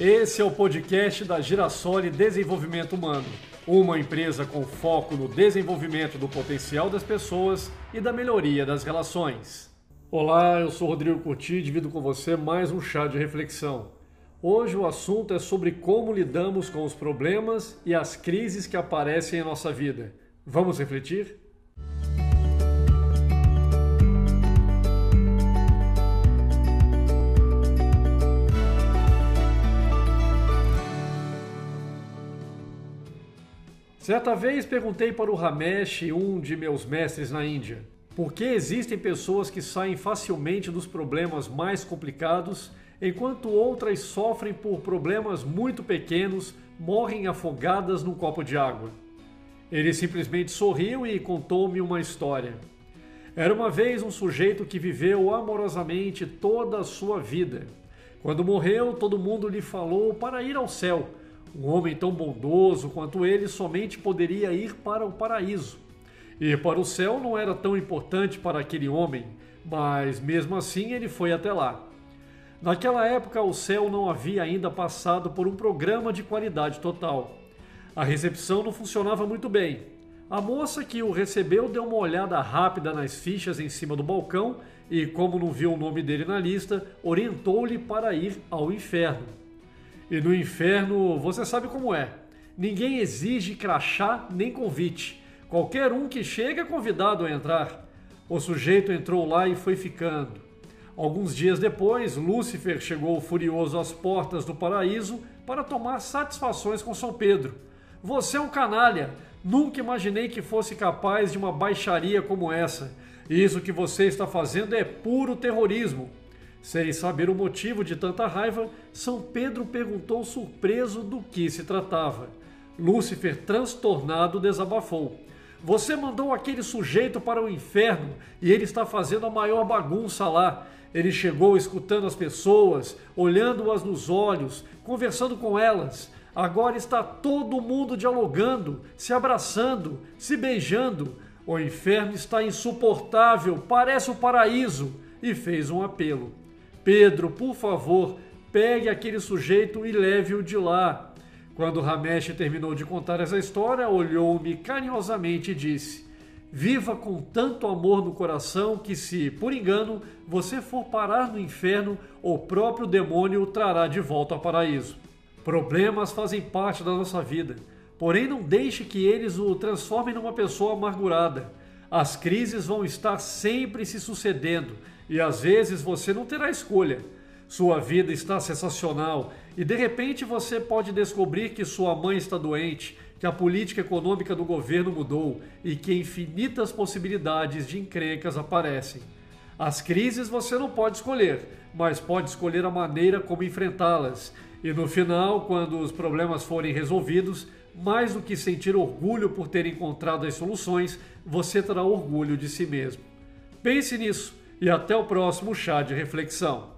Esse é o podcast da Girassoli Desenvolvimento Humano, uma empresa com foco no desenvolvimento do potencial das pessoas e da melhoria das relações. Olá, eu sou Rodrigo Curti e divido com você mais um chá de reflexão. Hoje o assunto é sobre como lidamos com os problemas e as crises que aparecem em nossa vida. Vamos refletir? Certa vez perguntei para o Ramesh, um de meus mestres na Índia, por que existem pessoas que saem facilmente dos problemas mais complicados, enquanto outras sofrem por problemas muito pequenos, morrem afogadas num copo de água. Ele simplesmente sorriu e contou-me uma história. Era uma vez um sujeito que viveu amorosamente toda a sua vida. Quando morreu, todo mundo lhe falou para ir ao céu um homem tão bondoso quanto ele somente poderia ir para o paraíso. Ir para o céu não era tão importante para aquele homem, mas mesmo assim ele foi até lá. Naquela época, o céu não havia ainda passado por um programa de qualidade total. A recepção não funcionava muito bem. A moça que o recebeu deu uma olhada rápida nas fichas em cima do balcão e, como não viu o nome dele na lista, orientou-lhe para ir ao inferno. E no inferno, você sabe como é. Ninguém exige crachá nem convite. Qualquer um que chega é convidado a entrar. O sujeito entrou lá e foi ficando. Alguns dias depois, Lúcifer chegou furioso às portas do paraíso para tomar satisfações com São Pedro. Você é um canalha. Nunca imaginei que fosse capaz de uma baixaria como essa. Isso que você está fazendo é puro terrorismo. Sem saber o motivo de tanta raiva, São Pedro perguntou surpreso do que se tratava. Lúcifer, transtornado, desabafou. Você mandou aquele sujeito para o inferno e ele está fazendo a maior bagunça lá. Ele chegou escutando as pessoas, olhando-as nos olhos, conversando com elas. Agora está todo mundo dialogando, se abraçando, se beijando. O inferno está insuportável, parece o paraíso. E fez um apelo. Pedro, por favor, pegue aquele sujeito e leve-o de lá. Quando Ramesh terminou de contar essa história, olhou-me carinhosamente e disse: Viva com tanto amor no coração que, se, por engano, você for parar no inferno, o próprio demônio o trará de volta ao paraíso. Problemas fazem parte da nossa vida, porém não deixe que eles o transformem numa pessoa amargurada. As crises vão estar sempre se sucedendo e às vezes você não terá escolha. Sua vida está sensacional e de repente você pode descobrir que sua mãe está doente, que a política econômica do governo mudou e que infinitas possibilidades de encrencas aparecem. As crises você não pode escolher, mas pode escolher a maneira como enfrentá-las. E no final, quando os problemas forem resolvidos, mais do que sentir orgulho por ter encontrado as soluções, você terá orgulho de si mesmo. Pense nisso e até o próximo chá de reflexão.